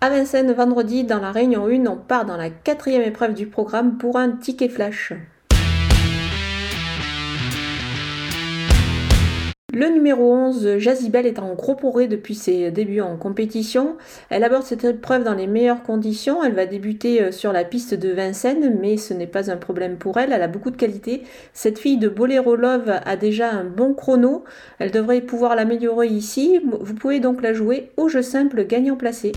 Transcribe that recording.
À Vincennes, vendredi, dans la réunion 1, on part dans la quatrième épreuve du programme pour un ticket flash. Le numéro 11, Jazibel, est en gros progrès depuis ses débuts en compétition. Elle aborde cette épreuve dans les meilleures conditions. Elle va débuter euh, sur la piste de Vincennes, mais ce n'est pas un problème pour elle. Elle a beaucoup de qualité. Cette fille de Bolero Love a déjà un bon chrono. Elle devrait pouvoir l'améliorer ici. Vous pouvez donc la jouer au jeu simple gagnant placé.